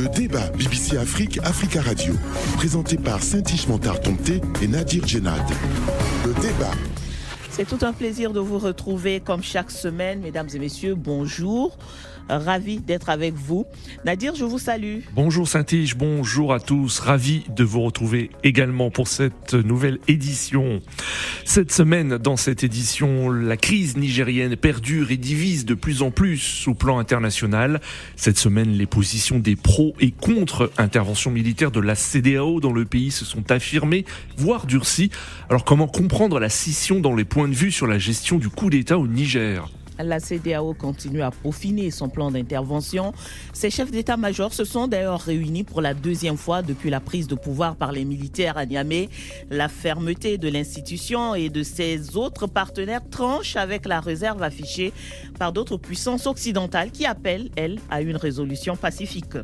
Le débat BBC Afrique, Africa Radio, présenté par Saint-Ish Montard Tomté et Nadir Djenad. Le débat. C'est tout un plaisir de vous retrouver comme chaque semaine, mesdames et messieurs. Bonjour. Ravi d'être avec vous. Nadir, je vous salue. Bonjour Saint-Tige, bonjour à tous. Ravi de vous retrouver également pour cette nouvelle édition. Cette semaine, dans cette édition, la crise nigérienne perdure et divise de plus en plus au plan international. Cette semaine, les positions des pros et contre intervention militaire de la CDAO dans le pays se sont affirmées, voire durcies. Alors comment comprendre la scission dans les points vue sur la gestion du coup d'État au Niger la CDAO continue à peaufiner son plan d'intervention. Ces chefs d'état-major se sont d'ailleurs réunis pour la deuxième fois depuis la prise de pouvoir par les militaires à Niamey. La fermeté de l'institution et de ses autres partenaires tranche avec la réserve affichée par d'autres puissances occidentales qui appellent, elles, à une résolution pacifique.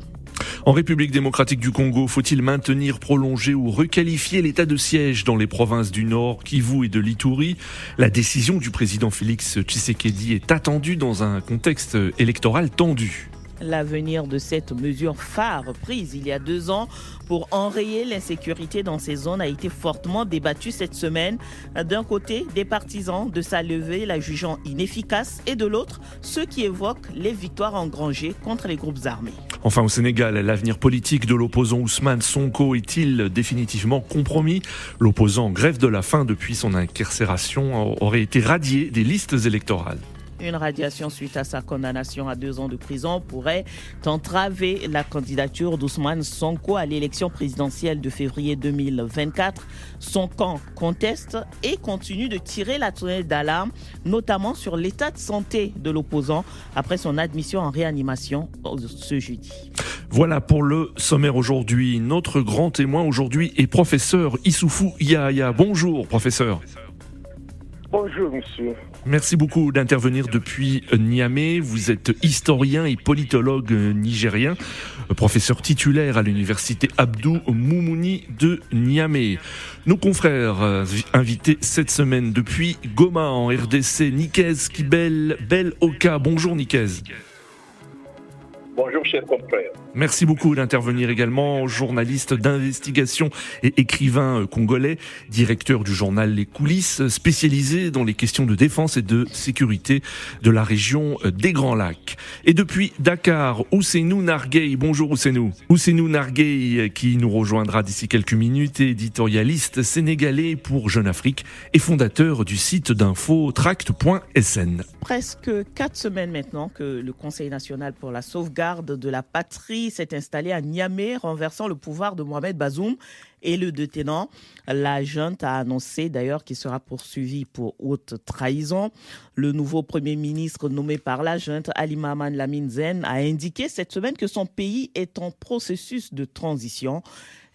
En République démocratique du Congo, faut-il maintenir, prolonger ou requalifier l'état de siège dans les provinces du Nord, Kivu et de l'Ituri? La décision du président Félix Tshisekedi est attendue dans un contexte électoral tendu. L'avenir de cette mesure phare prise il y a deux ans pour enrayer l'insécurité dans ces zones a été fortement débattu cette semaine. D'un côté, des partisans de sa levée la jugeant inefficace et de l'autre, ceux qui évoquent les victoires engrangées contre les groupes armés. Enfin, au Sénégal, l'avenir politique de l'opposant Ousmane Sonko est-il définitivement compromis? L'opposant grève de la faim depuis son incarcération aurait été radié des listes électorales. Une radiation suite à sa condamnation à deux ans de prison pourrait entraver la candidature d'Ousmane Sonko à l'élection présidentielle de février 2024. Son camp conteste et continue de tirer la sonnette d'alarme, notamment sur l'état de santé de l'opposant après son admission en réanimation ce jeudi. Voilà pour le sommaire aujourd'hui. Notre grand témoin aujourd'hui est professeur Issoufou Yahya. Bonjour professeur. Bonjour monsieur. Merci beaucoup d'intervenir depuis Niamey. Vous êtes historien et politologue nigérien, professeur titulaire à l'université Abdou Moumouni de Niamey. Nos confrères euh, invités cette semaine depuis Goma en RDC, Nikez Kibel Bel Oka. Bonjour Nikez. Bonjour, chers confrères. Merci beaucoup d'intervenir également, journaliste d'investigation et écrivain euh, congolais, directeur du journal Les Coulisses, spécialisé dans les questions de défense et de sécurité de la région euh, des Grands Lacs. Et depuis Dakar, Ousseinou Narguey. Bonjour Ousseinou. Ousseinou Narguey euh, qui nous rejoindra d'ici quelques minutes, éditorialiste sénégalais pour Jeune Afrique et fondateur du site d'info tract.sn. Presque quatre semaines maintenant que le Conseil national pour la sauvegarde de la patrie s'est installé à Niamey, renversant le pouvoir de Mohamed Bazoum et le détenant. La junte a annoncé d'ailleurs qu'il sera poursuivi pour haute trahison. Le nouveau Premier ministre nommé par la junte, Ali Maman Lamine Zen, a indiqué cette semaine que son pays est en processus de transition.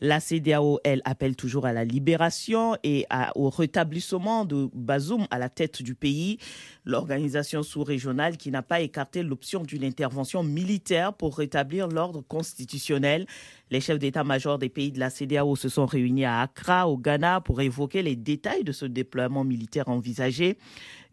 La CDAO, elle, appelle toujours à la libération et au rétablissement de Bazoum à la tête du pays. L'organisation sous-régionale qui n'a pas écarté l'option d'une intervention militaire pour rétablir l'ordre constitutionnel. Les chefs d'état-major des pays de la CDAO se sont réunis à Accra, au Ghana, pour évoquer les détails de ce déploiement militaire envisagé.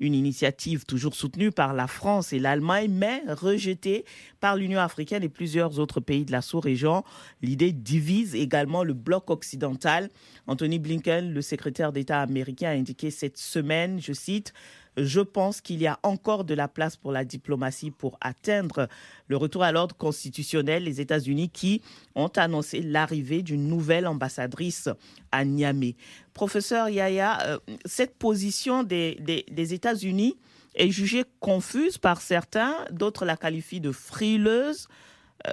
Une initiative toujours soutenue par la France et l'Allemagne, mais rejetée par l'Union africaine et plusieurs autres pays de la sous-région. L'idée divise également le bloc occidental. Anthony Blinken, le secrétaire d'État américain, a indiqué cette semaine, je cite, je pense qu'il y a encore de la place pour la diplomatie pour atteindre le retour à l'ordre constitutionnel. Les États-Unis qui ont annoncé l'arrivée d'une nouvelle ambassadrice à Niamey. Professeur Yaya, euh, cette position des, États-Unis est jugée confuse par certains, d'autres la qualifient de frileuse. Euh,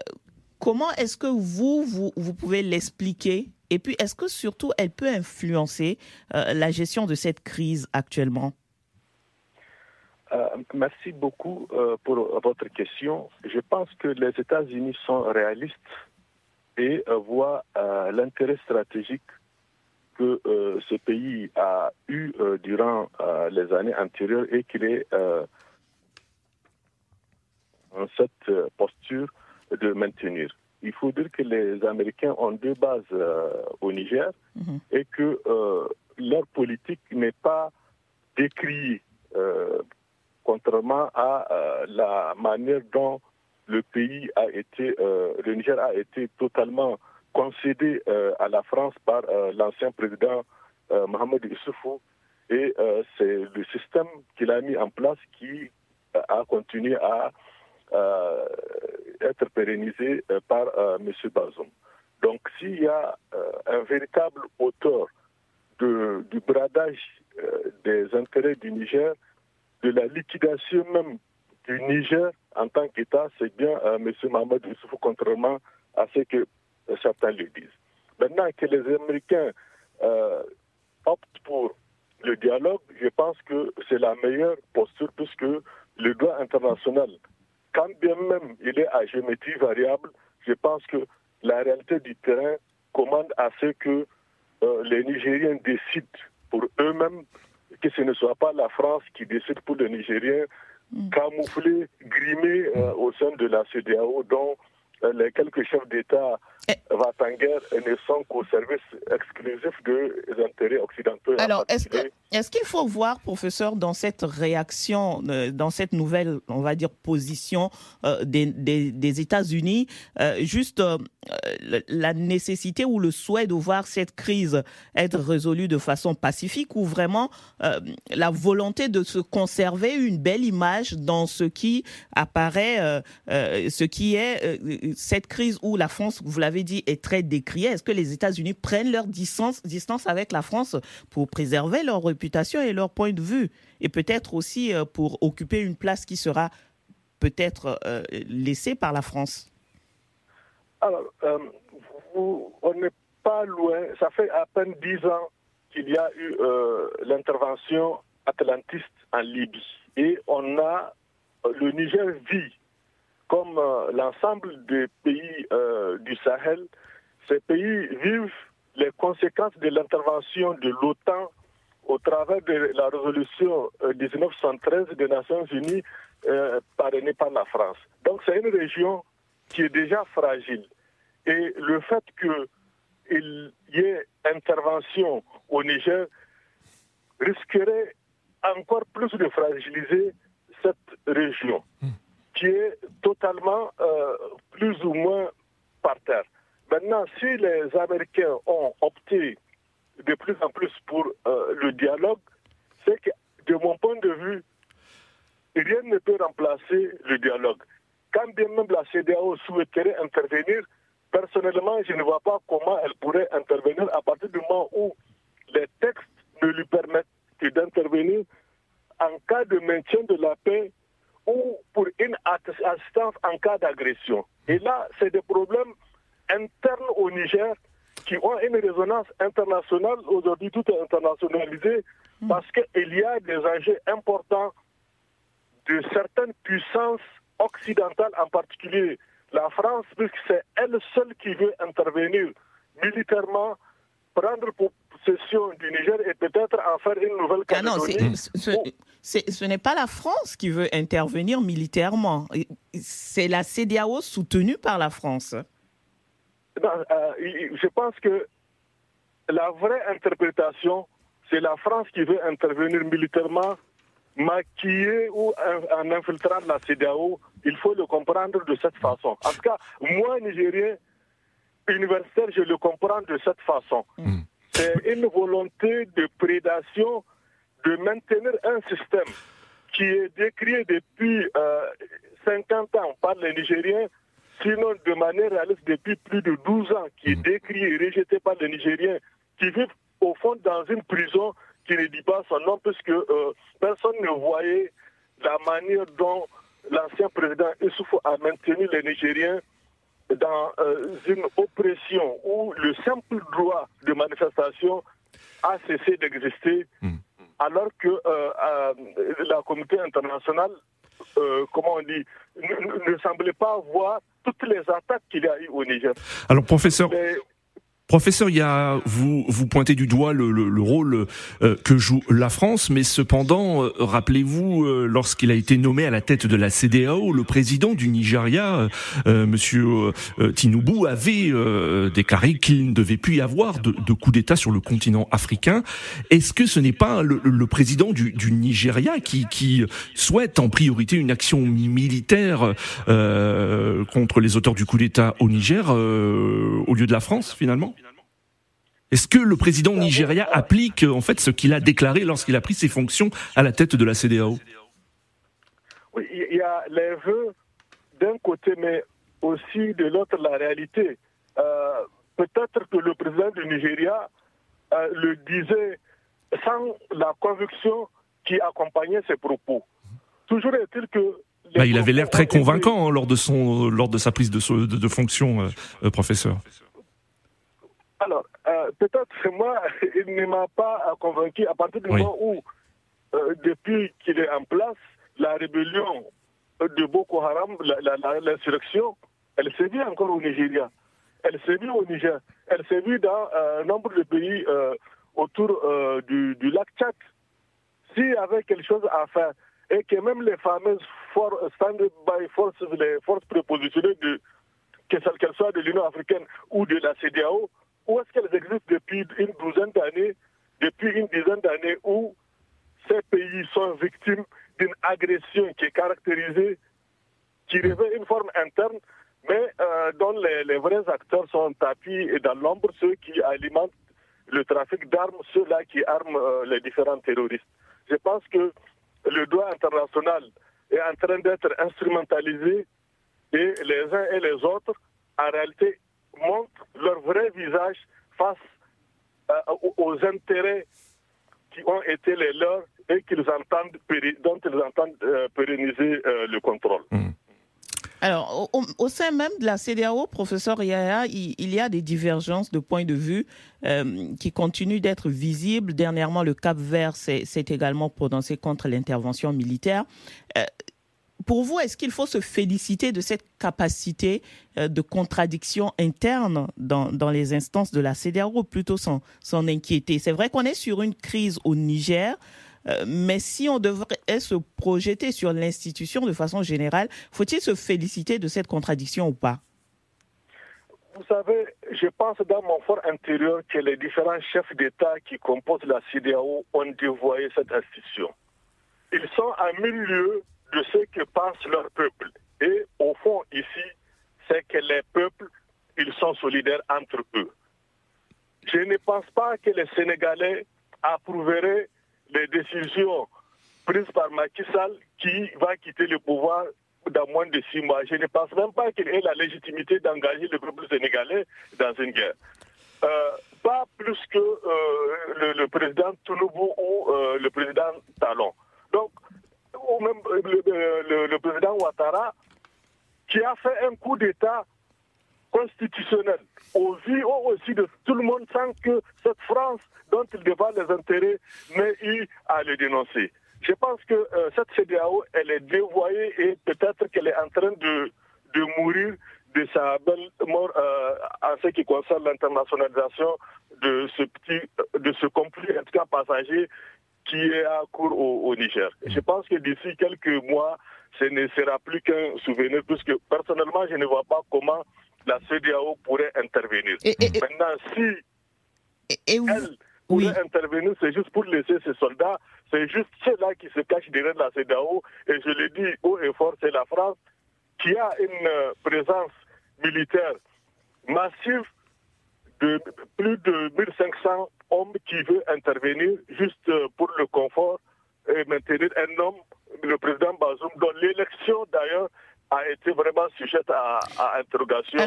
comment est-ce que vous, vous, vous pouvez l'expliquer? Et puis, est-ce que surtout elle peut influencer euh, la gestion de cette crise actuellement? Euh, merci beaucoup euh, pour votre question. Je pense que les États-Unis sont réalistes et euh, voient l'intérêt stratégique que ce pays a eu durant les années antérieures et qu'il est en cette posture de maintenir. Il faut dire que les Américains ont deux bases au Niger mhm. et que leur politique n'est pas décriée contrairement à euh, la manière dont le pays a été, le Niger a été totalement concédé à la France par l'ancien président Mohamed Issoufou. Et c'est le système qu'il a mis en place qui a continué à être pérennisé par M. Bazoum. Donc s'il y a un véritable auteur du bradage des intérêts du Niger, de la liquidation même du Niger en tant qu'État, c'est bien euh, M. Mohamed contrairement à ce que euh, certains lui disent. Maintenant que les Américains euh, optent pour le dialogue, je pense que c'est la meilleure posture puisque le droit international, quand bien même il est à géométrie variable, je pense que la réalité du terrain commande à ce que les Nigériens décident pour eux-mêmes que ce ne soit pas la France qui décide pour les Nigériens, mm. camouflés, grimés euh, au sein de la CDAO, dont euh, les quelques chefs d'État va-t-en-guerre ne sont qu'au service exclusif des intérêts occidentaux. Alors, est-ce qu'il faut voir, professeur, dans cette réaction, euh, dans cette nouvelle, on va dire, position euh, des, États-Unis, euh, juste la nécessité ou le souhait de voir cette crise être résolue de façon pacifique ou vraiment la volonté de se conserver une belle image dans ce qui apparaît, ce qui est cette crise où la France, vous l'avez dit, est très décriée? Est-ce que les États-Unis prennent leur distance, distance avec la France pour préserver leur réputation et leur point de vue Et peut-être aussi euh, pour occuper une place qui sera peut-être euh, laissée par la France Alors, euh, on n'est pas loin. Ça fait à peine dix ans qu'il y a eu l'intervention atlantiste en Libye. Et on a, le Niger vit comme l'ensemble des pays du Sahel, ces pays vivent les conséquences de l'intervention de l'OTAN au travers de la résolution 1913 euh, des Nations Unies parrainée par la France. Donc c'est une région qui est déjà fragile. Et le fait qu'il y ait intervention au Niger risquerait encore plus de fragiliser cette région. Hmm qui est totalement euh, plus ou moins par terre. Maintenant, si les Américains ont opté de plus en plus pour euh, le dialogue, c'est que, de mon point de vue, rien ne peut remplacer le dialogue. Quand bien même la CDAO souhaiterait intervenir, personnellement, je ne vois pas comment elle pourrait intervenir à partir du moment où les textes ne lui permettent que d'intervenir en cas de maintien de la paix ou pour une assistance en cas d'agression. Et là, c'est des problèmes internes au Niger qui ont une résonance internationale. Aujourd'hui, tout est internationalisé hmm. parce qu'il y a des enjeux importants de certaines puissances occidentales, en particulier la France, puisque c'est elle seule qui veut intervenir militairement, prendre possession du Niger et peut-être en faire une nouvelle ah Calédonie. ce n'est pas la France qui veut intervenir militairement. C'est la CDAO soutenue par la France. Euh, je pense que la vraie interprétation, c'est la France qui veut intervenir militairement, maquillée ou en infiltrant la CDAO. Il faut le comprendre de cette façon. En tout cas, moi, Nigérien, universitaire, je le comprends de cette façon. Mm c'est une volonté de prédation de maintenir un système qui est décrit depuis 50 euh, ans par les Nigériens, sinon de manière réaliste depuis plus de 12 ans, qui est mm. décrit et rejeté par les Nigériens, qui vivent au fond dans une prison qui ne dit pas son nom, puisque euh, personne ne voyait la manière dont l'ancien président Issoufou a maintenu les Nigériens dans euh, une oppression où le simple droit de manifestation a cessé d'exister, hmm. alors que euh, la communauté internationale, comment on dit, ne, semblait pas voir toutes les attaques qu'il y a eu au Niger. Alors, professeur. Professeur, vous, vous pointez du doigt le, le, rôle euh, que joue la France, mais cependant, euh, rappelez-vous, euh, lorsqu'il a été nommé à la tête de la CDAO, le président du Nigeria, Monsieur Tinubu, avait déclaré qu'il ne devait plus y avoir de, de coup d'État sur le continent africain. Est-ce que ce n'est pas le, le président du, du, Nigeria qui, qui souhaite en priorité une action militaire contre les auteurs du coup d'État au Niger au lieu de la France, finalement? Est-ce que le président Nigeria applique en fait ce qu'il a déclaré lorsqu'il a pris ses fonctions à la tête de la CDAO Oui, il y a les vœux d'un côté, mais aussi de l'autre la réalité. Euh, peut-être que le président du Nigeria euh, le disait sans la conviction qui accompagnait ses propos. Toujours est-il que bah, il avait l'air très convaincant hein, lors de son lors de sa prise de, de, fonction, euh, professeur. Alors, euh, peut-être que moi, il ne m'a pas convaincu à partir du moment où, euh, depuis qu'il est en place, la rébellion de Boko Haram, l'insurrection, elle s'est vue encore au Nigeria. Elle s'est vue au Niger. Elle s'est vue dans euh, un nombre de pays autour du, du, lac Tchad. S'il y avait quelque chose à faire, et que même les fameuses stand-by forces, les forces prépositionnées, de, qu'elles soient de l'Union africaine ou de la CDAO, où est-ce qu'elles existent depuis une douzaine d'années, depuis une dizaine d'années où ces pays sont victimes d'une agression qui est caractérisée, qui revêt une forme interne, mais euh, dont les, vrais acteurs sont tapis et dans l'ombre, ceux qui alimentent le trafic d'armes, ceux-là qui arment euh, les différents terroristes. Je pense que le droit international est en train d'être instrumentalisé et les uns et les autres, en réalité, montrent leur vrai visage face euh, aux intérêts qui ont été les leurs et qu'ils entendent, dont ils entendent euh, pérenniser euh, le contrôle. Mmh. Alors, au, sein même de la CDAO, professeur Yaya, il, y a des divergences de points de vue qui continuent d'être visibles. Dernièrement, le Cap Vert s'est également prononcé contre l'intervention militaire pour vous, est-ce qu'il faut se féliciter de cette capacité euh, de contradiction interne dans, dans les instances de la CDAO, plutôt s'en inquiéter? C'est vrai qu'on est sur une crise au Niger, euh, mais si on devrait se projeter sur l'institution de façon générale, faut-il se féliciter de cette contradiction ou pas? Vous savez, je pense dans mon fort intérieur que les différents chefs d'État qui composent la CDAO ont dévoyé cette institution. Ils sont à mille lieues de ce que pense leur peuple. Et au fond, ici, c'est que les peuples, ils sont solidaires entre eux. Je ne pense pas que les Sénégalais approuveraient les décisions prises par Macky Sall qui va quitter le pouvoir dans moins de six mois. Je ne pense même pas qu'il ait la légitimité d'engager le peuple sénégalais dans une guerre. Euh, pas plus que euh, le, président Touloubou ou euh, le président Talon. Donc, ou même euh, le, président Ouattara, qui a fait un coup d'État constitutionnel au vu aussi de tout le monde sans que cette France, dont il défend les intérêts, n'ait eu à le dénoncer. Je pense que euh, cette CDAO, elle est dévoyée et peut-être qu'elle est en train de, de mourir de sa belle mort euh, en ce qui concerne l'internationalisation de ce petit, de ce conflit, en tout cas passager, qui est à court au, Niger. Je pense que d'ici quelques mois, ce ne sera plus qu'un souvenir, puisque personnellement, je ne vois pas comment la CDAO pourrait intervenir. Maintenant, si elle pourrait intervenir, c'est juste pour laisser ses soldats, c'est juste ceux-là qui se cachent derrière la CDAO, et je le dis haut et fort, c'est la France qui a une présence militaire massive de plus de 1500 hommes qui veulent intervenir juste pour le confort et maintenir un homme, le président Bazoum, dont l'élection d'ailleurs a été vraiment sujette à, interrogation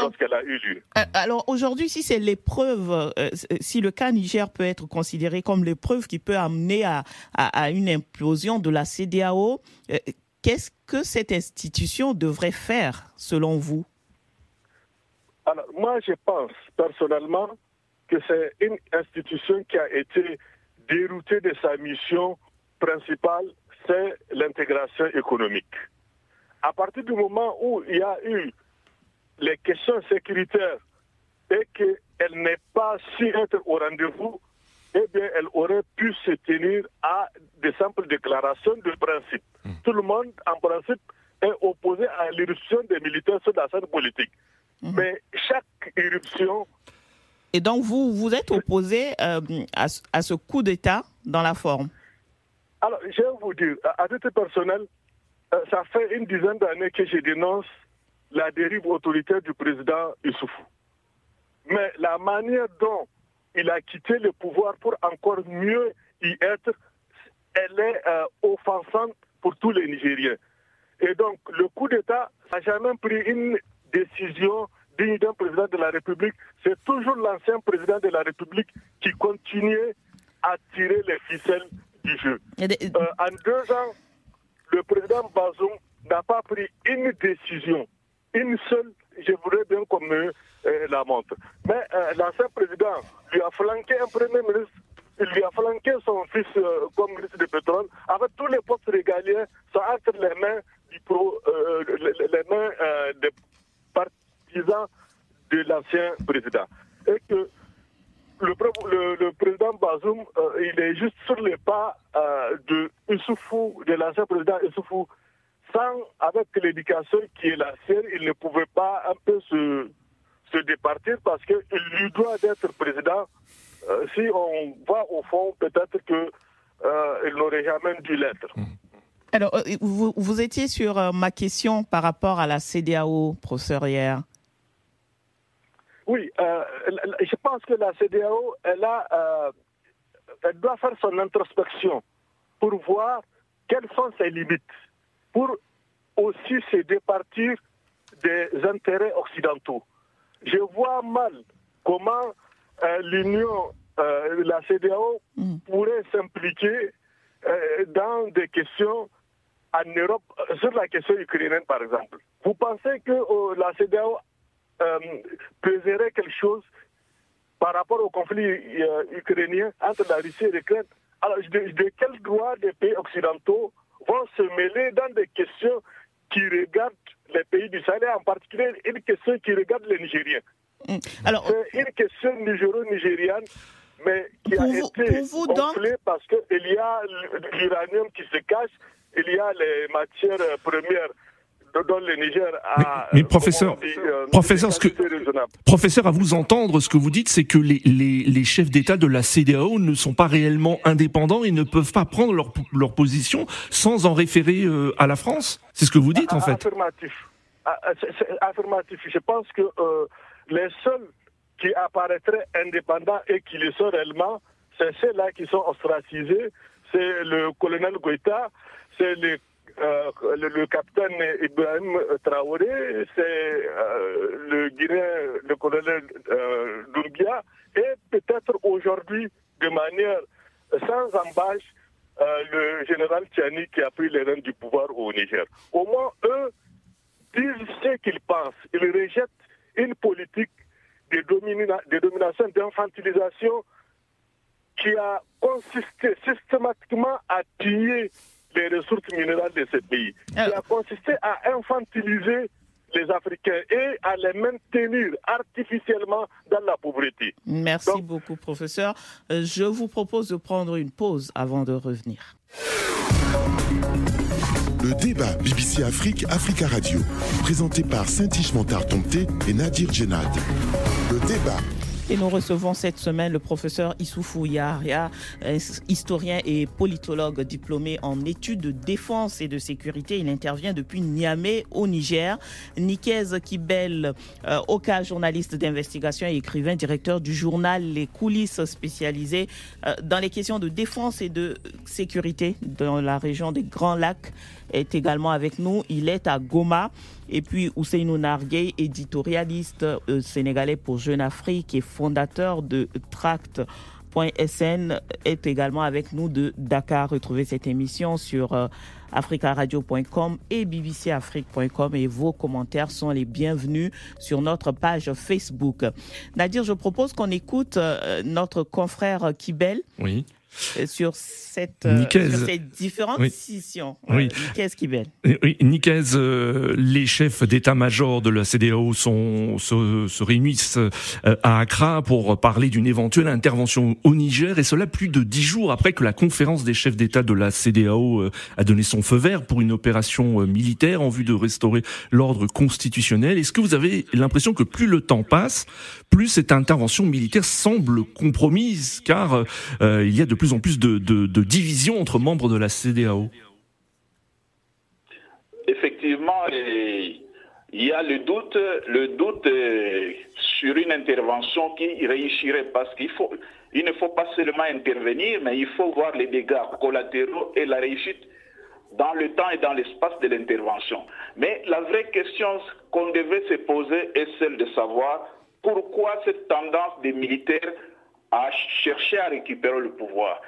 lorsqu'elle a eu lieu. Euh, alors aujourd'hui, si c'est l'épreuve, euh, si le cas Niger peut être considéré comme l'épreuve qui peut amener à, à, une implosion de la CDAO, euh, qu'est-ce que cette institution devrait faire selon vous? Alors, moi, je pense personnellement que c'est une institution qui a été déroutée de sa mission principale, c'est l'intégration économique. À partir du moment où il y a eu les questions sécuritaires et que elle n'est pas si être au rendez-vous, eh bien, elle aurait pu se tenir à des simples déclarations de principe. Hmm. Tout le monde, en principe, est opposé à l'irruption des militaires sur la scène politique. Hmm. Mais chaque irruption... Et donc, vous, vous êtes opposé euh, à, ce coup d'État dans la forme? Alors, je vais vous dire, à titre personnel, euh, ça fait une dizaine d'années que je dénonce la dérive autoritaire du président Issoufou. Mais la manière dont il a quitté le pouvoir pour encore mieux y être, elle est euh, offensante pour tous les Nigériens. Et donc, le coup d'État n'a jamais pris une décision digne d'un président de la République. C'est toujours l'ancien président de la République qui continuait à tirer les ficelles du jeu. Euh, en deux ans, le président Bazoum n'a pas pris une décision, une seule, je voudrais bien qu'on me euh, la montre. Mais euh, l'ancien président lui a flanqué un premier ministre, il lui a flanqué son fils comme ministre de pétrole, avec tous les postes régaliens sont entre les mains, du pro, les, mains des partisans de l'ancien président. Et que le, président Bazoum, il est juste sur les pas de Issoufou, de l'ancien président Issoufou, sans, avec l'éducation qui est la sienne, il ne pouvait pas un peu se, se départir parce qu'il lui doit d'être président. Euh, si on va au fond, peut-être qu'il euh, n'aurait jamais dû l'être. Mmh. Alors, euh, vous, vous, étiez sur ma question par rapport à la CDAO, professeur hier. Oui, je pense que la CDAO, elle, a, elle doit faire son introspection pour voir quelles sont ses limites, pour aussi se départir des intérêts occidentaux je vois mal comment euh, l'Union, euh, la CDAO, mm. pourrait s'impliquer euh, dans des questions en Europe, sur la question ukrainienne par exemple. Vous pensez que la CDAO peserait quelque chose par rapport au conflit ukrainien entre la Russie et l'Ukraine? Alors, de, de quel droit des pays occidentaux vont se mêler dans des questions qui regardent les pays du Sahel, en particulier une question qui regarde les Nigériens? Mm. Alors, c'est une question nigéro-nigériane, mais qui a été vous, gonflée parce qu'il y a l'uranium qui se cache, il y a les matières premières dont le Niger a. Mais, professeur, euh, professeur, ce que, professeur, à vous entendre, ce que vous dites, c'est que les, les, les chefs d'État de la CDAO ne sont pas réellement indépendants et ne peuvent pas prendre leur, leur position sans en référer euh, à la France. C'est ce que vous dites, en fait. Affirmatif. Ah, ah, affirmatif. Je pense que euh, les seuls qui apparaîtraient indépendants et qui le sont réellement, c'est ceux-là qui sont ostracisés. C'est le colonel Goïta, c'est le euh, le, capitaine Ibrahim Traoré, c'est euh, le Guinéen, le colonel euh, et peut-être aujourd'hui, de manière sans embâche, le général Tiani qui a pris les rênes du pouvoir au Niger. Au moins, eux disent ce qu'ils pensent. Ils rejettent une politique de, de domination, d'infantilisation qui a consisté systématiquement à piller les ressources minérales de ce pays, qui a consisté à infantiliser les Africains et à les maintenir artificiellement dans la pauvreté. Merci beaucoup, professeur. Euh, je vous propose de prendre une pause avant de revenir. Le débat BBC Afrique, Africa Radio, présenté par Saint-Ishmantar Tomté et Nadir Djenad. Le débat et nous recevons cette semaine le professeur Issoufou Yaharia, historien et politologue diplômé en études de défense et de sécurité. Il intervient depuis Niamey au Niger. Nikez Kibel, euh, Oka, journaliste d'investigation et écrivain, directeur du journal Les coulisses spécialisées euh, dans les questions de défense et de sécurité dans la région des Grands Lacs est également avec nous. Il est à Goma. Et puis Ousseinou Narguey, éditorialiste euh, sénégalais pour Jeune Afrique et fondateur de Tract.sn, est également avec nous de Dakar. Retrouvez cette émission sur euh, africaradio.com et bbcafrique.com et vos commentaires sont les bienvenus sur notre page Facebook. Nadir, je propose qu'on écoute euh, notre confrère Kibel. Oui sur cette, euh, sur différentes oui. Oui. Nicaise Kibel. Oui, Nicaise, euh, les chefs d'état-major de la CDAO sont, se, se, réunissent euh, à Accra pour parler d'une éventuelle intervention au Niger, et cela plus de dix jours après que la conférence des chefs d'État de la CDAO a donné son feu vert pour une opération militaire en vue de restaurer l'ordre constitutionnel. Est-ce que vous avez l'impression que plus le temps passe, plus cette intervention militaire semble compromise, car il y a de plus en plus de, divisions entre membres de la CDAO Effectivement, il y a le doute, le doute euh, sur une intervention qui réussirait parce qu'il il ne faut pas seulement intervenir, mais il faut voir les dégâts collatéraux et la réussite dans le temps et dans l'espace de l'intervention. Mais la vraie question qu'on devait se poser est celle de savoir pourquoi cette tendance des militaires à chercher à récupérer le pouvoir?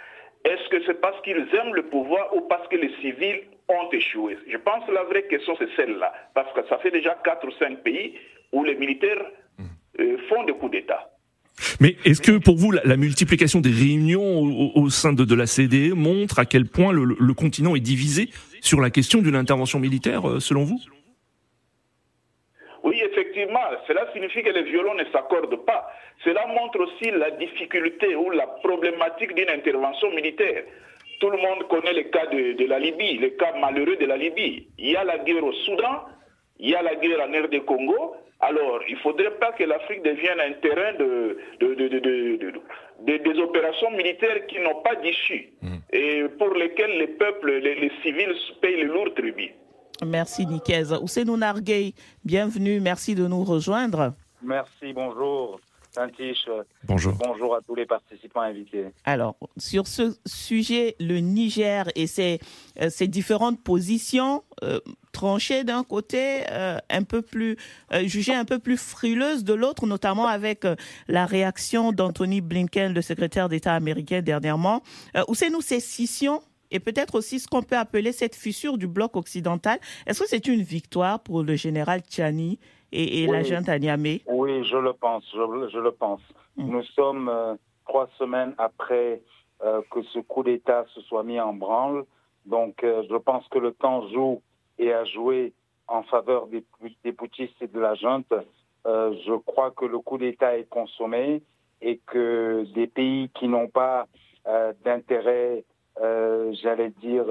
Est-ce que c'est parce qu'ils aiment le pouvoir ou parce que les civils ont échoué? Je pense que la vraie question, c'est celle-là. Parce que ça fait déjà 4 ou 5 pays où les militaires euh, font des coups d'État. Mais est-ce que pour vous, la, multiplication des réunions au, sein de, la CDE montre à quel point le, continent est divisé sur la question d'une intervention militaire, euh, selon vous? Effectivement. Cela signifie que les violons ne s'accordent pas. Cela montre aussi la difficulté ou la problématique d'une intervention militaire. Tout le monde connaît le cas de, la Libye, le cas malheureux de la Libye. Il y a la guerre au Soudan, il y a la guerre en RD Congo. Alors, il ne faudrait pas que l'Afrique devienne un terrain de, des opérations militaires qui n'ont pas d'issue mm. et pour lesquelles les peuples, les, civils payent le lourd tribut. Merci Nicaise. Ousseinou Narguey, bienvenue, merci de nous rejoindre. Merci, bonjour. Bonjour. Bonjour à tous les participants invités. Alors, sur ce sujet, le Niger et ses, euh, ses différentes positions euh, tranchées d'un côté, euh, un peu plus jugées un peu plus frileuses de l'autre, notamment avec la réaction d'Anthony Blinken, le secrétaire d'État américain dernièrement. où c'est nous ces scissions et peut-être aussi ce qu'on peut appeler cette fissure du bloc occidental. Est-ce que c'est une victoire pour le général Tchani et, la junte Niamey Oui, je le pense, je, le pense. Mm. Nous sommes euh, trois semaines après euh, que ce coup d'État se soit mis en branle. Donc, euh, je pense que le temps joue et a joué en faveur des, des et de la junte. je crois que le coup d'État est consommé et que des pays qui n'ont pas d'intérêt, j'allais dire,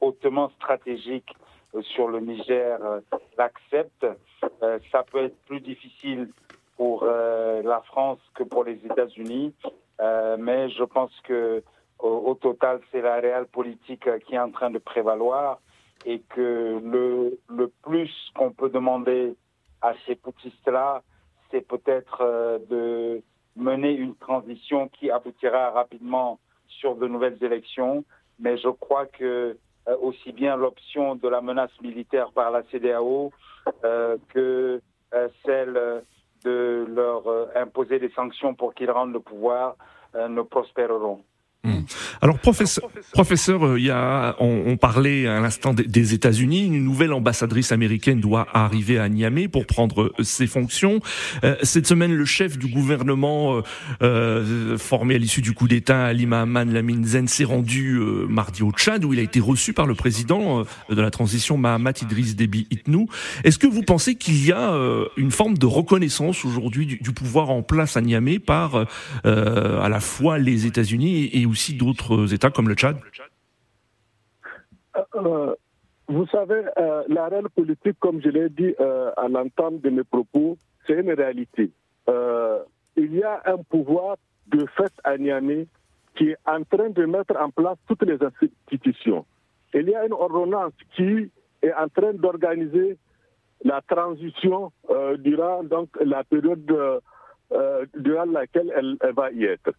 hautement stratégique sur le Niger l'acceptent. Euh, ça peut être plus difficile pour euh, la France que pour les États-Unis, euh, mais je pense que au, total, c'est la réelle politique qui est en train de prévaloir et que le, le plus qu'on peut demander à ces poutistes-là, c'est peut-être de mener une transition qui aboutira rapidement sur de nouvelles élections. Mais je crois que aussi bien l'option de la menace militaire par la CDAO euh, que euh, celle de leur euh, imposer des sanctions pour qu'ils rendent le pouvoir ne prospéreront. Hmm. Alors professeur, professeur, euh, il y a, on, parlait à l'instant des, États-Unis. Une nouvelle ambassadrice américaine doit arriver à Niamey pour prendre euh, ses fonctions. Euh, cette semaine, le chef du gouvernement formé à l'issue du coup d'État, Ali Mahaman Lamine Zen, s'est rendu mardi au Tchad où il a été reçu par le président de la transition Mahamat Idriss Déby Itnou. Est-ce que vous pensez qu'il y a une forme de reconnaissance aujourd'hui du, pouvoir en place à Niamey par à la fois les États-Unis et aussi d'autres États comme le Tchad euh, euh, Vous savez, euh, la réelle politique, comme je l'ai dit à l'entente de mes propos, c'est une réalité. il y a un pouvoir de fait à Niamey qui est en train de mettre en place toutes les institutions. Il y a une ordonnance qui est en train d'organiser la transition durant donc, la période durant laquelle elle, va y être.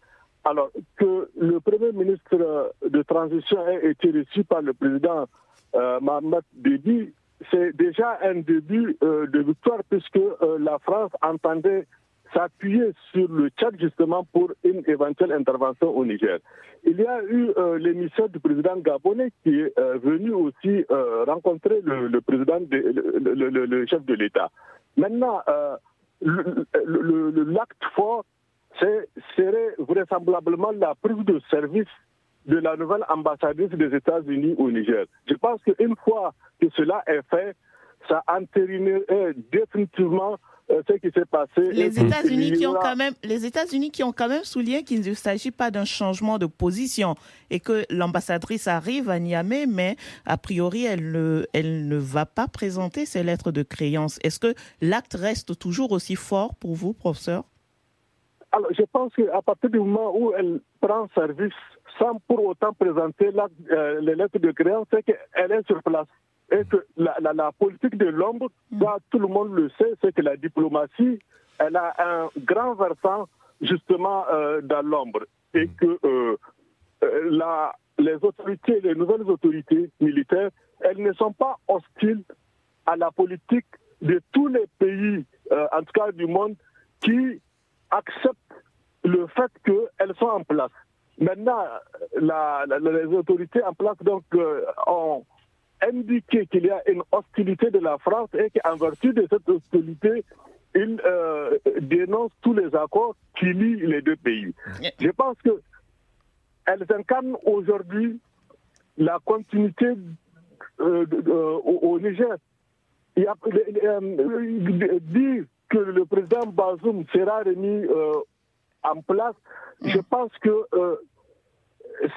Alors, que le Premier ministre de transition ait été reçu par le président euh, Mohamed Déby, c'est déjà un début euh, de victoire puisque euh, la France entendait s'appuyer sur le Tchad justement pour une éventuelle intervention au Niger. Il y a eu euh, l'émission du président gabonais qui est venu aussi rencontrer le, président, le, chef de l'État. Maintenant, l'acte fort serait vraisemblablement la prise de service de la nouvelle ambassadrice des États-Unis au Niger. Je pense qu'une fois que cela est fait, ça entérinerait définitivement euh, ce qui s'est passé. Les États-Unis qui ont quand même, les États-Unis qui ont quand même souligné qu'il ne s'agit pas d'un changement de position et que l'ambassadrice arrive à Niamey, mais a priori elle ne, elle ne va pas présenter ses lettres de créance. Est-ce que l'acte reste toujours aussi fort pour vous, professeur? Alors, je pense qu'à partir du moment où elle prend service sans pour autant présenter euh, les lettres de créance, c'est qu'elle est sur place et que la, la, politique de l'ombre, mm. tout le monde le sait, c'est que la diplomatie, elle a un grand versant justement euh, dans l'ombre et mm. que euh, euh, la, les autorités, les nouvelles autorités militaires, elles ne sont pas hostiles à la politique de tous les pays, en tout cas du monde, qui acceptent le fait qu'elles sont en place. Maintenant, la, les autorités en place donc ont indiquer qu'il y a une hostilité de la France et qu'en vertu de cette hostilité, il euh, dénonce tous les accords qui lient les deux pays. Je pense que elles incarnent aujourd'hui la continuité euh, au, Niger. Il y a, euh, dire que le président Bazoum sera remis en place, je mm. pense que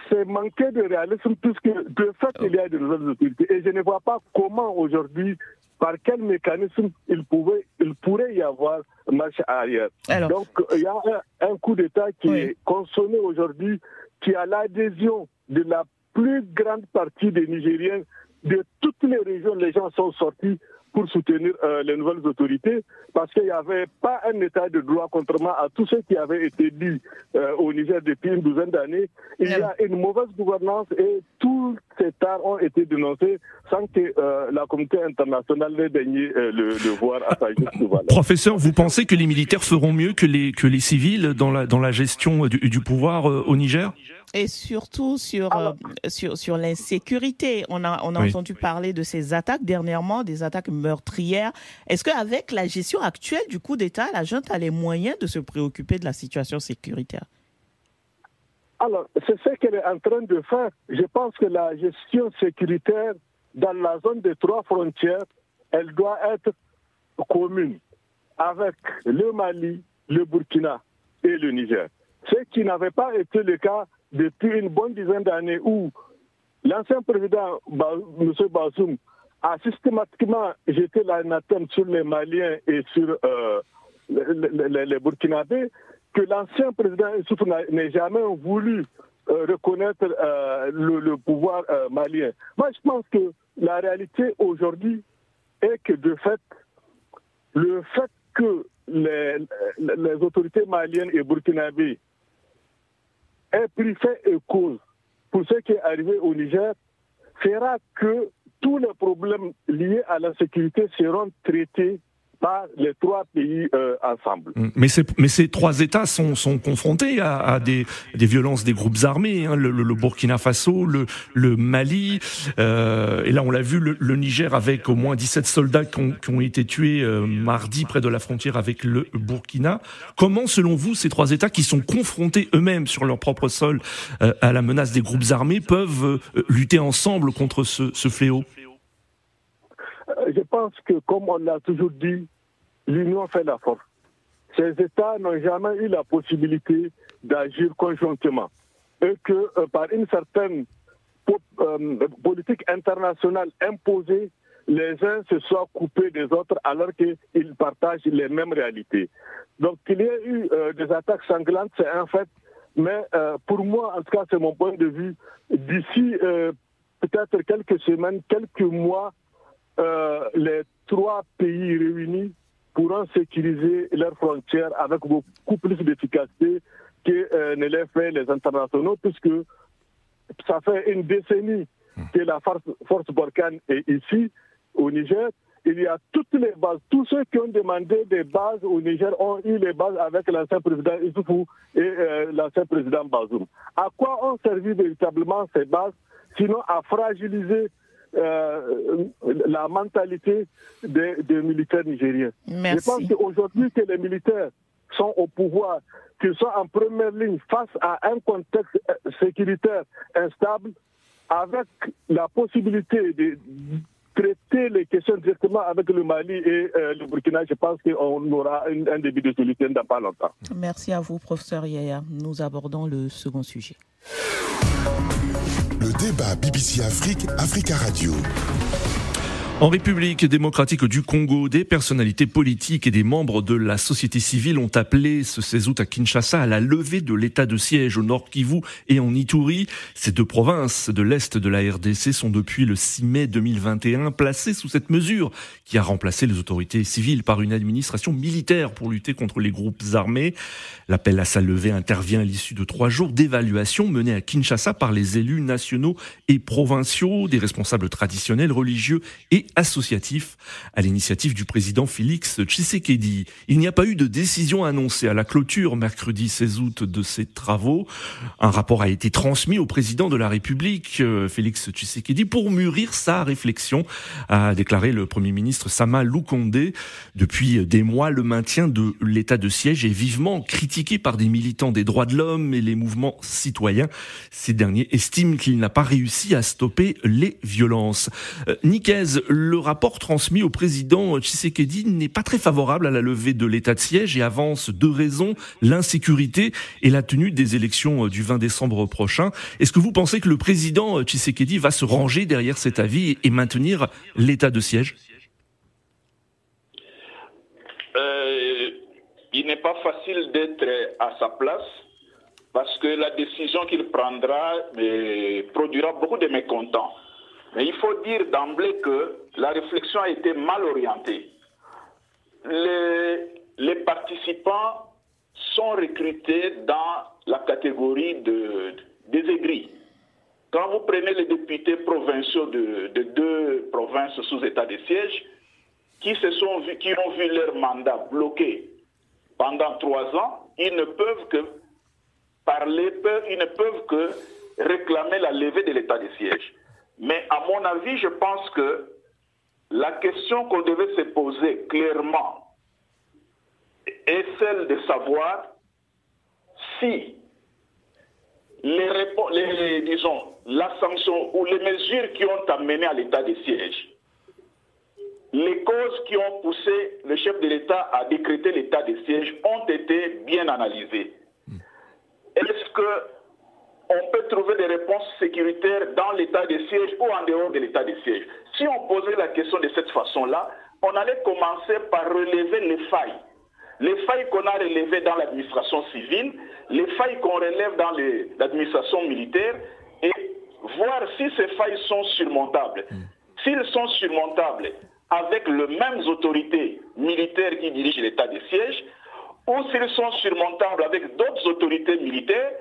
c'est manquer de réalisme puisque de fait il y a de nouvelles autorités. Et je ne vois pas comment aujourd'hui, par quel mécanisme il, pouvait, il pourrait y avoir marche arrière. Donc il y a un, coup d'État qui est consommé aujourd'hui, qui a l'adhésion de la plus grande partie des Nigériens de toutes les régions. Les gens sont sortis pour soutenir euh, les nouvelles autorités, parce qu'il n'y avait pas un état de droit, contrairement à tout ce qui avait été dit euh, au Niger depuis une douzaine d'années. Il y a une mauvaise gouvernance et tous ces tares ont été dénoncés sans que euh, la communauté internationale n'ait daigné le, voir à sa juste valeur. Professeur, vous pensez que les militaires feront mieux que les, que les civils dans la, dans la gestion du, du pouvoir au Niger? Et surtout sur, euh, sur, sur l'insécurité. On a, on a entendu parler de ces attaques dernièrement, des attaques meurtrières. Est-ce qu'avec la gestion actuelle du coup d'État, la junte a les moyens de se préoccuper de la situation sécuritaire? Alors, c'est ce qu'elle est en train de faire. Je pense que la gestion sécuritaire dans la zone des trois frontières, elle doit être commune avec le Mali, le Burkina et le Niger. Ce qui n'avait pas été le cas depuis une bonne dizaine d'années où l'ancien président M. Bazoum a systématiquement jeté l'anathème sur les Maliens et sur euh, les, Burkinabés, que l'ancien président Issouf n'ait jamais voulu euh, reconnaître euh, le, pouvoir malien. Moi, je pense que la réalité aujourd'hui est que, de fait, le fait que les, les autorités maliennes et burkinabées un prix fait pour ce qui est arrivé au Niger fera que tous les problèmes liés à la sécurité seront traités par les trois pays euh, ensemble. Mm. Mais, ces trois États sont, sont confrontés à, à des, des, violences des groupes armés, hein, le, le, Burkina Faso, le, le Mali, euh, et là on l'a vu, le, Niger avec au moins 17 soldats qui ont, qui ont été tués euh, mardi près de la frontière avec le Burkina. Comment, selon vous, ces trois États qui sont confrontés eux-mêmes sur leur propre sol euh, à la menace des groupes armés peuvent euh, lutter ensemble contre ce, ce fléau? Je pense que, comme on l'a toujours dit, l'union fait la force. Ces États n'ont jamais eu la possibilité d'agir conjointement. Et que euh, par une certaine euh, politique internationale imposée, les uns se soient coupés des autres alors qu'ils partagent les mêmes réalités. Donc qu'il y ait eu euh, des attaques sanglantes, c'est un fait. Mais pour moi, en tout cas, c'est mon point de vue, d'ici peut-être quelques semaines, quelques mois, les trois pays réunis pourront sécuriser leurs frontières avec beaucoup plus d'efficacité que euh, ne l'aient fait les internationaux, puisque ça fait une décennie que la force, force est ici, au Niger. Il y a toutes les bases. Tous ceux qui ont demandé des bases au Niger ont eu les bases avec l'ancien président Issoufou et euh, l'ancien président Bazoum. À quoi ont servi véritablement ces bases Sinon à fragiliser euh, la mentalité des, militaires nigériens. Je pense qu'aujourd'hui que les militaires sont au pouvoir, qu'ils soient en première ligne face à un contexte euh, sécuritaire instable, avec la possibilité de traiter les questions directement avec le Mali et euh, le Burkina, je pense qu'on aura un, début de solution dans pas longtemps. Merci à vous, professeur Yaya. Nous abordons le second sujet. Débat BBC Afrique, Africa Radio. En République démocratique du Congo, des personnalités politiques et des membres de la société civile ont appelé ce 16 août à Kinshasa à la levée de l'état de siège au nord Kivu et en Ituri. Ces deux provinces de l'est de la RDC sont depuis le 6 mai 2021 placées sous cette mesure qui a remplacé les autorités civiles par une administration militaire pour lutter contre les groupes armés. L'appel à sa levée intervient à l'issue de trois jours d'évaluation menée à Kinshasa par les élus nationaux et provinciaux, des responsables traditionnels, religieux et associatif à l'initiative du président Félix Tshisekedi. Il n'y a pas eu de décision annoncée à la clôture mercredi 16 août de ces travaux. Un rapport a été transmis au président de la République, euh, Félix Tshisekedi, pour mûrir sa réflexion, a déclaré le premier ministre Sama Lukonde. Depuis des mois, le maintien de l'état de siège est vivement critiqué par des militants des droits de l'homme et les mouvements citoyens. Ces derniers estiment qu'il n'a pas réussi à stopper les violences. Euh, le rapport transmis au président Tshisekedi n'est pas très favorable à la levée de l'état de siège et avance deux raisons, l'insécurité et la tenue des élections du 20 décembre prochain. Est-ce que vous pensez que le président Tshisekedi va se ranger derrière cet avis et maintenir l'état de siège? Euh, Il n'est pas facile d'être à sa place parce que la décision qu'il prendra euh, produira beaucoup de mécontents. Mais il faut dire d'emblée que la réflexion a été mal orientée. Les, participants sont recrutés dans la catégorie de, des aigris. Quand vous prenez les députés provinciaux de, deux provinces sous état de siège, qui, se sont qui ont vu leur mandat bloqué pendant trois ans, ils ne peuvent que parler, ils ne peuvent que réclamer la levée de l'état de siège. Mais à mon avis, je pense que la question qu'on devait se poser clairement est celle de savoir si les, disons, la sanction ou les mesures qui ont amené à l'état de siège, les causes qui ont poussé le chef de l'État à décréter l'état de siège ont été bien analysées. Est-ce que on peut trouver des réponses sécuritaires dans l'état de siège ou en dehors de l'état de siège. Si on posait la question de cette façon-là, on allait commencer par relever les failles. Les failles qu'on a relevées dans l'administration civile, les failles qu'on relève dans l'administration militaire et voir si ces failles sont surmontables. Hmm. S'ils sont surmontables avec les mêmes autorités militaires qui dirigent l'état de siège, ou s'ils sont surmontables avec d'autres autorités militaires,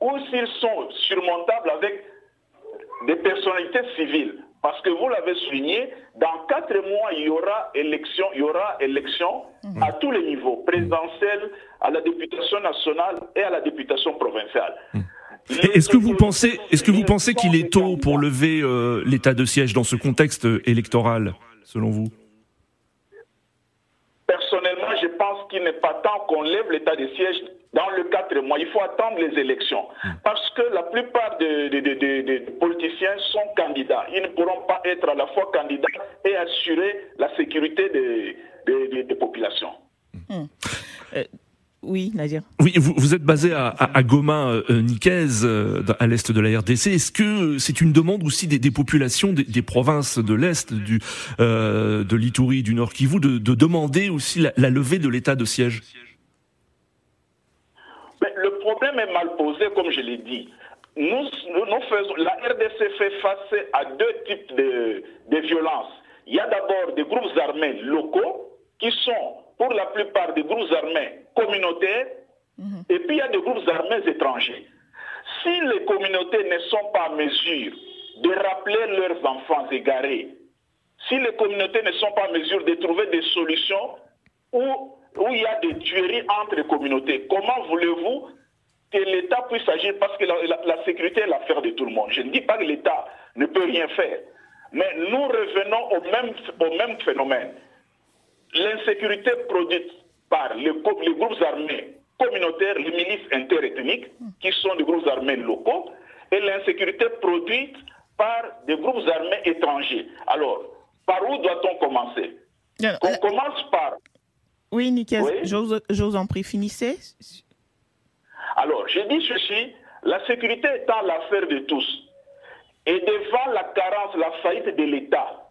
ou s'ils sont surmontables avec des personnalités civiles. Parce que vous l'avez souligné, dans quatre mois, il y aura élection, il y aura élection mhm. à tous les niveaux, présidentielle, à la députation nationale et à la députation provinciale. Mhm. Est-ce que vous pensez, est-ce que vous pensez qu'il est tôt pour lever euh, l'état de siège dans ce contexte électoral, selon vous? Personnellement, je pense qu'il n'est pas temps qu'on lève l'état de siège dans le quatre mois. Il faut attendre les élections. Hmm. Parce que la plupart des politiciens sont candidats. Ils ne pourront pas être à la fois candidats et assurer la sécurité des, populations. Hmm. Euh, oui, Nadir. Oui, vous, êtes basé à, Goma, euh, euh, euh, à l'est de la RDC. Est-ce que c'est une demande aussi des, populations des, provinces de l'est, du de l'Itourie, du Nord Kivu, de, de demander aussi la levée de l'état de siège? le problème est mal posé, comme je l'ai dit. Nous, faisons, la RDC fait face à deux types de, violences. Il y a d'abord des groupes armés locaux qui sont pour la plupart des groupes armés communautaires, mhm. et puis il y a des groupes armés étrangers. Si les communautés ne sont pas en mesure de rappeler leurs enfants égarés, si les communautés ne sont pas en mesure de trouver des solutions où où il y a des tueries entre communautés. Comment voulez-vous que l'État puisse agir parce que la, sécurité est l'affaire de tout le monde. Je ne dis pas que l'État ne peut rien faire, mais nous revenons au même, au même phénomène. L'insécurité produite par les, les groupes armés communautaires, les milices interethniques, qui sont des groupes armés locaux, et l'insécurité produite par des groupes armés étrangers. Alors, par où doit-on commencer? On commence par... Oui, Nicolas, j'ose en prie, finissez. Alors, je dis ceci, la sécurité étant l'affaire de tous, et devant la carence, la faillite de l'État,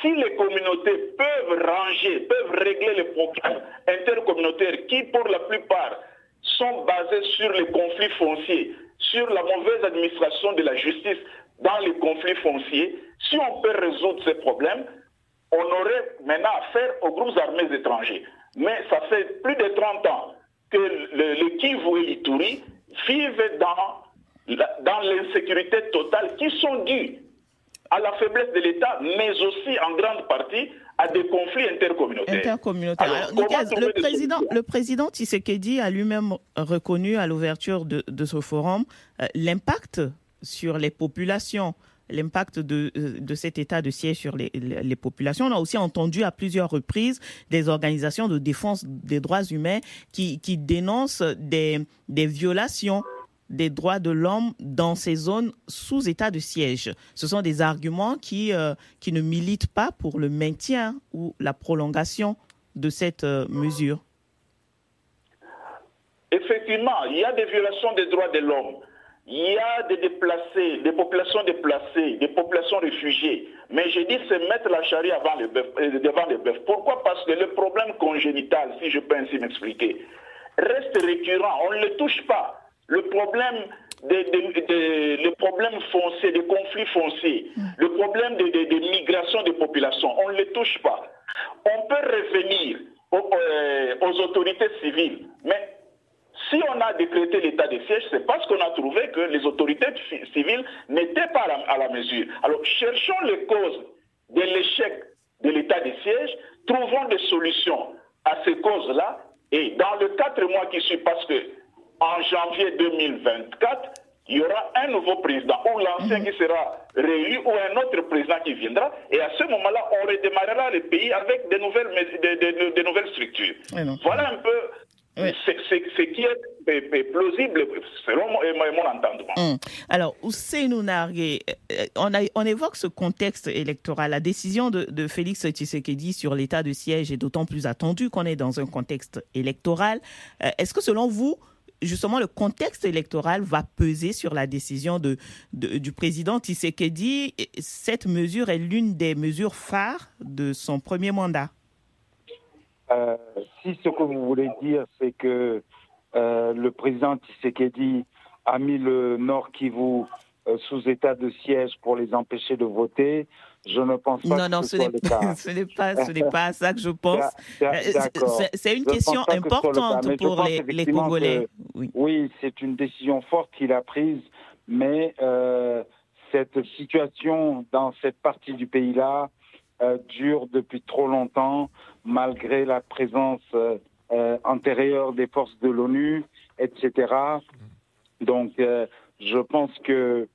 si les communautés peuvent ranger, peuvent régler les problèmes intercommunautaires qui, pour la plupart, sont basés sur les conflits fonciers, sur la mauvaise administration de la justice dans les conflits fonciers, si on peut résoudre ces problèmes, on aurait maintenant affaire aux groupes armés étrangers. Mais ça fait plus de 30 ans que le, le Kivu et l'Ituri vivent dans, dans l'insécurité totale qui sont dues à la faiblesse de l'État, mais aussi en grande partie à des conflits intercommunautaires. Intercommunautaires. le, président, le président Tshisekedi a lui-même reconnu à l'ouverture de, ce forum euh, l'impact sur les populations l'impact de, euh, de, cet état de siège sur les, populations. On a aussi entendu à plusieurs reprises des organisations de défense des droits humains qui, dénoncent des, des violations des droits de l'homme dans ces zones sous état de siège. Ce sont des arguments qui, euh, qui ne militent pas pour le maintien ou la prolongation de cette euh, mesure. Effectivement, il y a des violations des droits de l'homme. Il y a des déplacés, des populations déplacées, des populations réfugiées. Mais j'ai dit, c'est mettre la le euh, devant le bœuf. Pourquoi? Parce que le problème congénital, si je peux ainsi m'expliquer, reste récurrent. On ne le touche pas le problème le foncier, des conflits fonciers, le problème des, migrations des populations, on ne les touche pas. On peut revenir euh, aux, autorités civiles, mais si on a décrété l'état de siège, c'est parce qu'on a trouvé que les autorités civiles n'étaient pas à la, mesure. Alors cherchons les causes de l'échec de l'état de siège, trouvons des solutions à ces causes-là, et dans le quatre mois qui suivent, parce que en janvier 2024, il y aura un nouveau président, ou l'ancien mhm. qui sera réélu, ou un autre président qui viendra. Et à ce moment-là, on redémarrera le pays avec de nouvelles, de, nouvelles structures. Voilà un peu ce qui est plausible selon mon, entendement. Hum. Alors, Ousseinou Nargué, euh, on, on évoque ce contexte électoral. La décision de, de Félix Tshisekedi sur l'état de siège est d'autant plus attendue qu'on est dans un contexte électoral. Euh, est-ce que selon vous, justement le contexte électoral va peser sur la décision de, du président Tshisekedi? Cette mesure est l'une des mesures phares de son premier mandat. Euh, si ce que vous voulez dire, c'est que euh, le président Tshisekedi a mis le Nord Kivu euh, sous état de siège pour les empêcher de voter. Je ne pense pas non, que non, ce, n'est pas, ce n'est pas, ce n'est pas ça que je pense. C'est une question importante pour les, les, Congolais. oui, oui c'est une décision forte qu'il a prise, mais euh, cette situation dans cette partie du pays-là dure depuis trop longtemps, malgré la présence antérieure des forces de l'ONU, etc. Donc, je pense que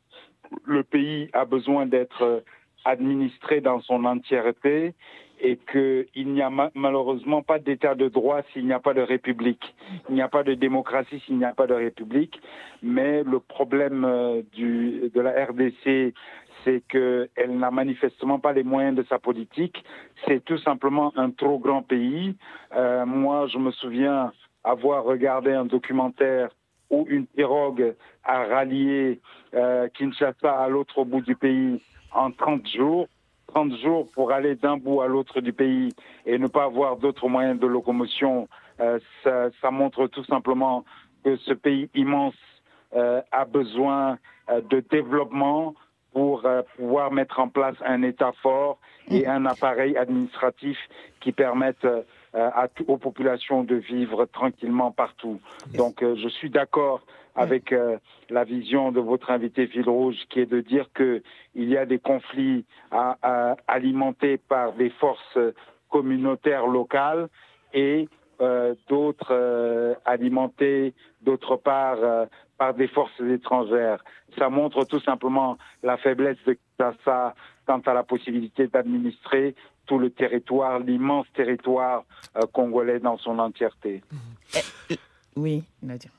le pays a besoin d'être administré dans son entièreté et qu'il n'y a malheureusement pas d'état de droit s'il n'y a pas de république. Il n'y a pas de démocratie s'il n'y a pas de république. Mais le problème euh, de la RDC, c'est qu'elle n'a manifestement pas les moyens de sa politique. C'est tout simplement un trop grand pays. Euh, moi, je me souviens avoir regardé un documentaire où une pirogue a rallié euh, Kinshasa à l'autre bout du pays en 30 jours. 30 jours pour aller d'un bout à l'autre du pays et ne pas avoir d'autres moyens de locomotion, euh, ça, montre tout simplement que ce pays immense a besoin de développement pour euh, pouvoir mettre en place un État fort et un appareil administratif qui permette euh, à, aux populations de vivre tranquillement partout. Donc euh, je suis d'accord avec euh, la vision de votre invité Fil Rouge, qui est de dire que il y a des conflits à, à, alimentés par des forces communautaires locales et euh, d'autres euh, alimentés d'autre part euh, par des forces étrangères. Ça montre tout simplement la faiblesse de Kinshasa quant à la possibilité d'administrer tout le territoire, l'immense territoire congolais dans son entièreté. Eh, oui, Nadia.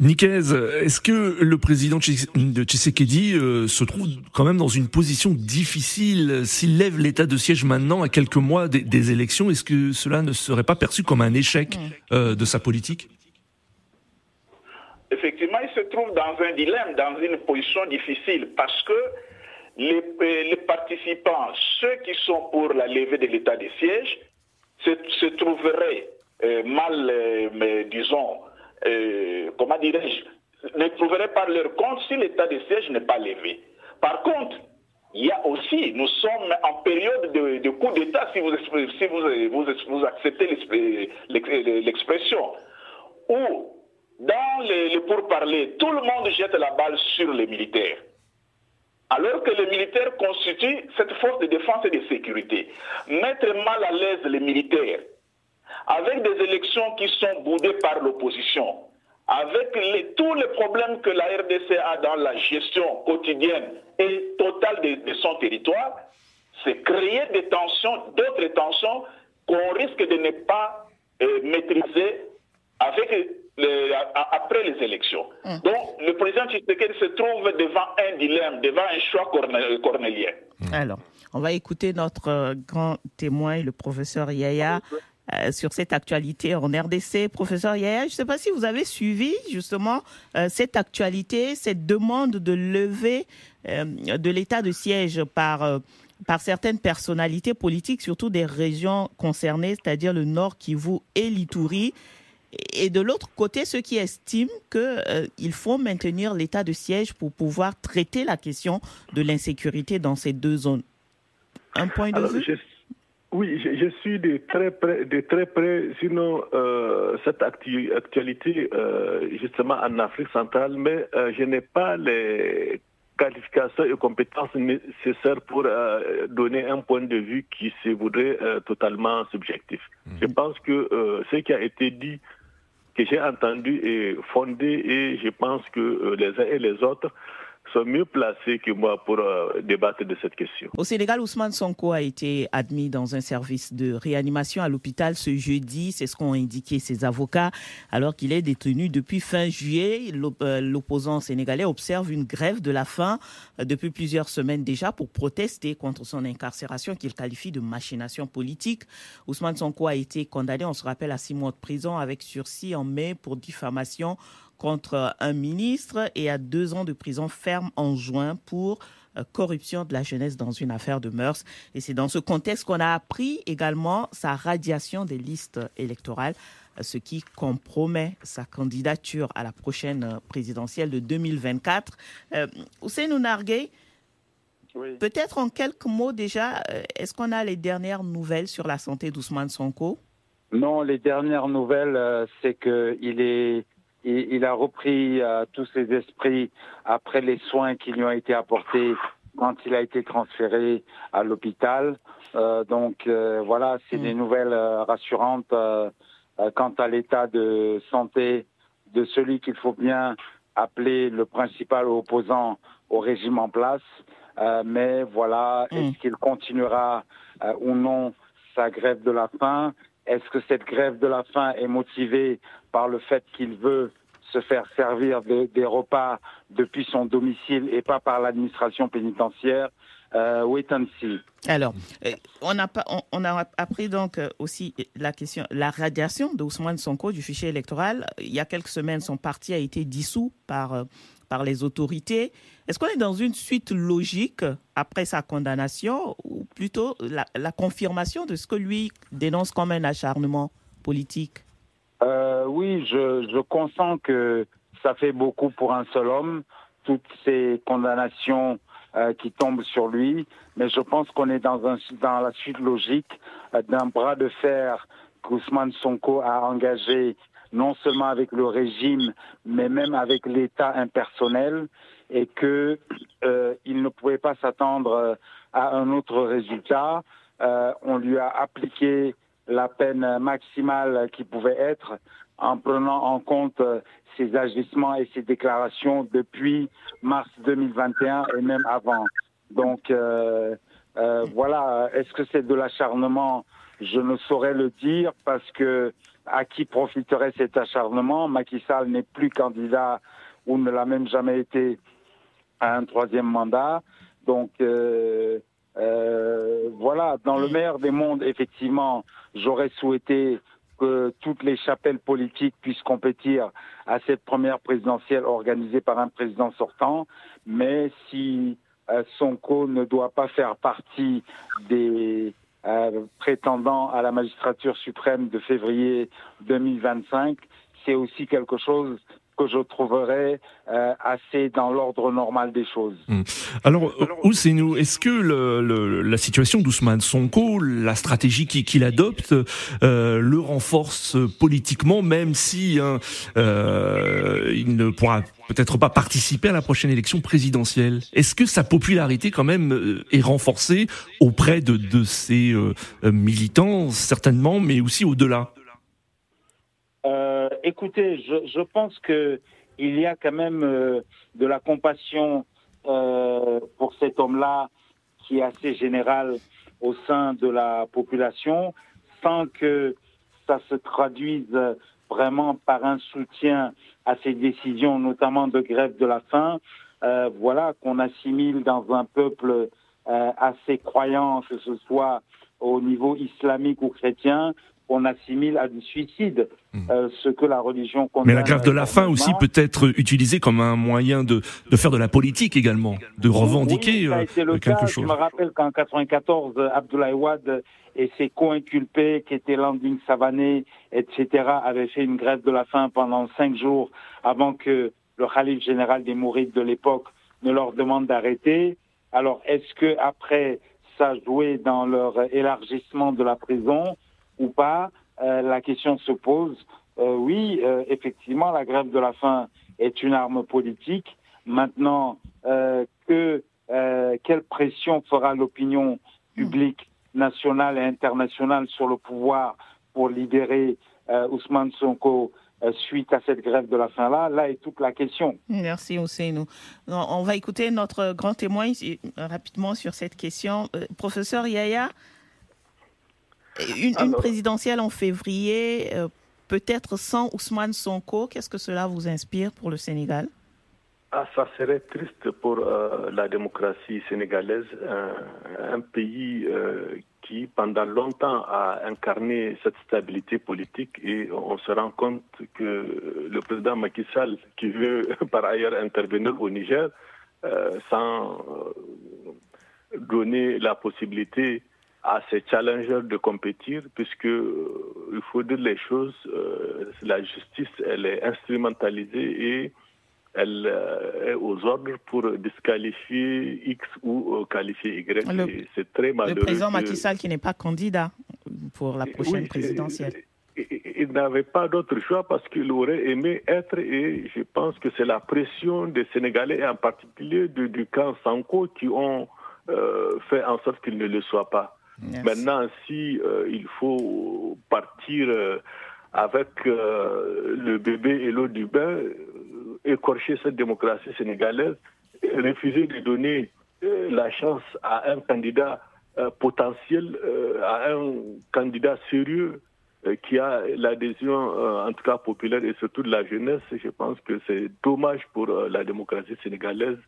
Nicaise, est-ce que le président de Tshisekedi euh, se trouve quand même dans une position difficile s'il lève l'état de siège maintenant à quelques mois des, élections? Est-ce que cela ne serait pas perçu comme un échec euh, de sa politique? Effectivement, il se trouve dans un dilemme, dans une position difficile parce que les, les participants, ceux qui sont pour la levée de l'état de siège, se, trouveraient euh, mal, mais disons, euh, comment dirais-je, ne trouveraient pas leur compte si l'état de siège n'est pas levé. Par contre, il y a aussi, nous sommes en période de, coup d'État, si, vous, si vous, vous, acceptez l'expression, où dans les, pourparlers, tout le monde jette la balle sur les militaires. Alors que les militaires constituent cette force de défense et de sécurité. Mettre mal à l'aise les militaires, avec des élections qui sont boudées par l'opposition, avec tous les problèmes que la RDC a dans la gestion quotidienne et totale de, son territoire, c'est créer des tensions, d'autres tensions qu'on risque de ne pas euh, maîtriser avec après les élections. Hum. Donc, le président Tshisekedi se trouve devant un dilemme, devant un choix cornélien. Alors, on va écouter notre euh, grand témoin, le professeur Yaya. Euh, sur cette actualité en RDC. Professeur Yaya, je ne sais pas si vous avez suivi justement euh, cette actualité, cette demande de levée euh, de l'état de siège par par certaines personnalités politiques, surtout des régions concernées, c'est-à-dire le Nord Kivu et l'Ituri. Et de l'autre côté, ceux qui estiment qu'il faut maintenir l'état de siège pour pouvoir traiter la question de l'insécurité dans ces deux zones. Un point de vue? oui, je, suis de très près, de très près sinon euh, cette actualité euh, justement en Afrique centrale, mais euh, je n'ai pas les qualifications et compétences nécessaires pour donner un point de vue qui se voudrait totalement subjectif. Mhm. Je pense que ce qui a été dit, que j'ai entendu est fondé et je pense que les uns et les autres sont mieux placés que moi pour euh, débattre de cette question. Au Sénégal, Ousmane Sonko a été admis dans un service de réanimation à l'hôpital ce jeudi. C'est ce qu'ont indiqué ses avocats. Alors qu'il est détenu depuis fin juillet, euh, l'opposant sénégalais observe une grève de la faim euh, depuis plusieurs semaines déjà pour protester contre son incarcération qu'il qualifie de machination politique. Ousmane Sonko a été condamné, on se rappelle, à six mois de prison avec sursis en mai pour diffamation contre un ministre et à deux ans de prison ferme en juin pour euh, corruption de la jeunesse dans une affaire de mœurs. Et c'est dans ce contexte qu'on a appris également sa radiation des listes électorales, euh, ce qui compromet sa candidature à la prochaine présidentielle de 2024. Euh, Hussein peut-être en quelques mots déjà, euh, est-ce qu'on a les dernières nouvelles sur la santé d'Ousmane Sonko? Non, les dernières nouvelles, c'est qu'il est il, a repris euh, tous ses esprits après les soins qui lui ont été apportés quand il a été transféré à l'hôpital. Euh, donc euh, voilà, c'est mm. des nouvelles rassurantes quant à l'état de santé de celui qu'il faut bien appeler le principal opposant au régime en place. mais voilà, mm. est-ce qu'il continuera ou non sa grève de la faim? Est-ce que cette grève de la faim est motivée par le fait qu'il veut se faire servir des repas depuis son domicile et pas par l'administration pénitentiaire euh, wait. Alors, euh, on a, appris donc euh, aussi la question, la radiation d'Ousmane Sonko du fichier électoral. Il y a quelques semaines, son parti a été dissous par, par les autorités. Est-ce qu'on est dans une suite logique après sa condamnation ou plutôt la confirmation de ce que lui dénonce comme un acharnement politique? Euh, Oui, je, je consens que ça fait beaucoup pour un seul homme, toutes ces condamnations euh, qui tombent sur lui, mais je pense qu'on est dans, un, dans la suite logique euh, d'un bras de fer qu'Ousmane Sonko a engagé non seulement avec le régime, mais même avec l'État impersonnel, et que euh, ne pouvait pas s'attendre euh, à un autre résultat. Euh, on lui a appliqué la peine maximale qui pouvait être en prenant en compte euh, ses agissements et ses déclarations depuis mars 2021 et même avant. Donc, euh, voilà, est-ce que c'est de l'acharnement? Je ne saurais le dire parce que à qui profiterait cet acharnement? Macky Sall n'est plus candidat ou ne l'a même jamais été à un troisième mandat. Donc euh, euh, voilà, dans le meilleur des mondes, effectivement, j'aurais souhaité que toutes les chapelles politiques puissent compétir à cette première présidentielle organisée par un président sortant. Mais si euh, Sonko ne doit pas faire partie des prétendants à la magistrature suprême de février 2025, c'est aussi quelque chose que je trouverais euh, assez dans l'ordre normal des choses. Hmm. Alors, nous est-ce que le, la situation d'Ousmane Sonko, la stratégie qu'il adopte, euh, le renforce politiquement, même si hein, euh, il ne pourra peut-être pas participer à la prochaine élection présidentielle? Est-ce que sa popularité quand même est renforcée auprès de, de ses militants, certainement, mais aussi au-delà? Écoutez, je, pense que il y a quand même euh, de la compassion euh, pour cet homme-là qui est assez générale au sein de la population, sans que ça se traduise vraiment par un soutien à ces décisions, notamment de grève de la faim. Euh, voilà qu'on assimile dans un peuple euh, assez croyant, que ce soit au niveau islamique ou chrétien, on assimile à du suicide hmm. euh, ce que la religion condamne. Mais la grève de la faim aussi peut être utilisée comme un moyen de, de faire de la politique également, de revendiquer oui, ça le euh, quelque cas. chose. Je me rappelle qu'en 94, Abdoulaye Wade et ses co-inculpés, qui étaient Landing Savané, etc., avaient fait une grève de la faim pendant cinq jours avant que le calife général des Mourides de l'époque ne leur demande d'arrêter. Alors, est-ce que après ça jouait dans leur élargissement de la prison ou pas, euh, la question se pose. Euh, oui, euh, effectivement, la grève de la faim est une arme politique. Maintenant, que quelle pression fera l'opinion publique nationale et internationale sur le pouvoir pour libérer Ousmane Sonko suite à cette grève de la faim-là, là? Est toute la question. Merci Ousseinou. On va écouter notre grand témoin rapidement sur cette question. professeur Yaya, une, présidentielle en février, euh, peut-être sans Ousmane Sonko, qu'est-ce que cela vous inspire pour le Sénégal? Ah, ça serait triste pour euh, la démocratie sénégalaise, un, pays euh, qui pendant longtemps a incarné cette stabilité politique et on se rend compte que le président Macky Sall, qui veut par ailleurs intervenir au Niger, sans donner la possibilité à ces challengers de compétir, puisque euh, il faut dire les choses, euh, la justice elle est instrumentalisée et elle euh, est aux ordres pour disqualifier X ou qualifier Y. C'est très malheureux. Le président Macky Sall qui n'est pas candidat pour la prochaine présidentielle. Il n'avait pas d'autre choix parce qu'il aurait aimé être et je pense que c'est la pression des Sénégalais et en particulier du, camp Sanko qui ont fait en sorte qu'il ne le soit pas. Maintenant, si euh, il faut partir euh, avec euh, le bébé et l'eau du bain, écorcher cette démocratie sénégalaise, refuser de donner la chance à un candidat potentiel, à un candidat sérieux qui a l'adhésion, en tout cas populaire et surtout de la jeunesse, je pense que c'est dommage pour la démocratie sénégalaise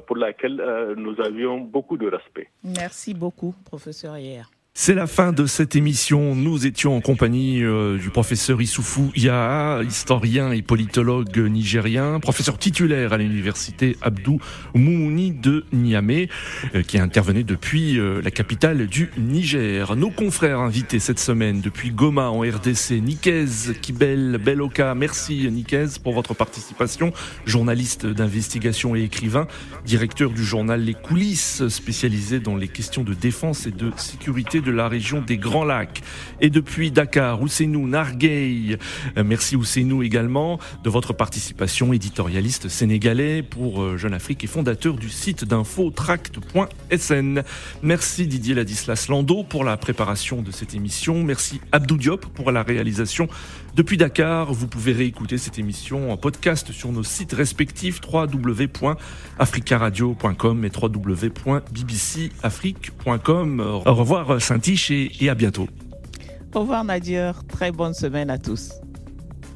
pour laquelle euh, nous avions beaucoup de respect. Merci beaucoup, professeur Hier. C'est la fin de cette émission. Nous étions en compagnie euh, du professeur Issoufou Yaa, historien et politologue nigérien, professeur titulaire à l'université Abdou Moumouni de Niamey, euh, qui intervenait depuis euh, la capitale du Niger. Nos confrères invités cette semaine depuis Goma en RDC, Nikez Kibel Beloka. Merci Nikez pour votre participation, journaliste d'investigation et écrivain, directeur du journal Les Coulisses, spécialisé dans les questions de défense et de sécurité de la région des Grands Lacs. Et depuis Dakar, Ousseinou Narguey, euh, merci Ousseinou également de votre participation, éditorialiste sénégalais pour euh, Jeune Afrique et fondateur du site d'info tract.sn. Merci Didier Ladislas Lando pour la préparation de cette émission. Merci Abdou Diop pour la réalisation. Depuis Dakar, vous pouvez réécouter cette émission en podcast sur nos sites respectifs www.africaradio.com et www.bbcafrique.com. Au revoir Saint-Tiche et à bientôt. Au revoir Nadir, très bonne semaine à tous.